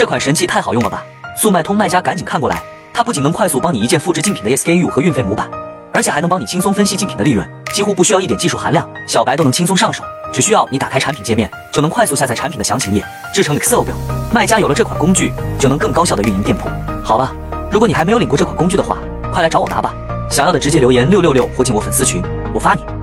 这款神器太好用了吧？速卖通卖家赶紧看过来它不仅能快速帮你一键复制竞品的 sku 和运费模板而且还能帮你轻松分析竞品的利润几乎不需要一点技术含量小白都能轻松上手只需要你打开产品界面就能快速下载产品的详情页制成 excel 表卖家有了这款工具就能更高效的运营店铺。好了如果你还没有领过这款工具的话快来找我拿吧想要的直接留言六六六或进我粉丝群我发你。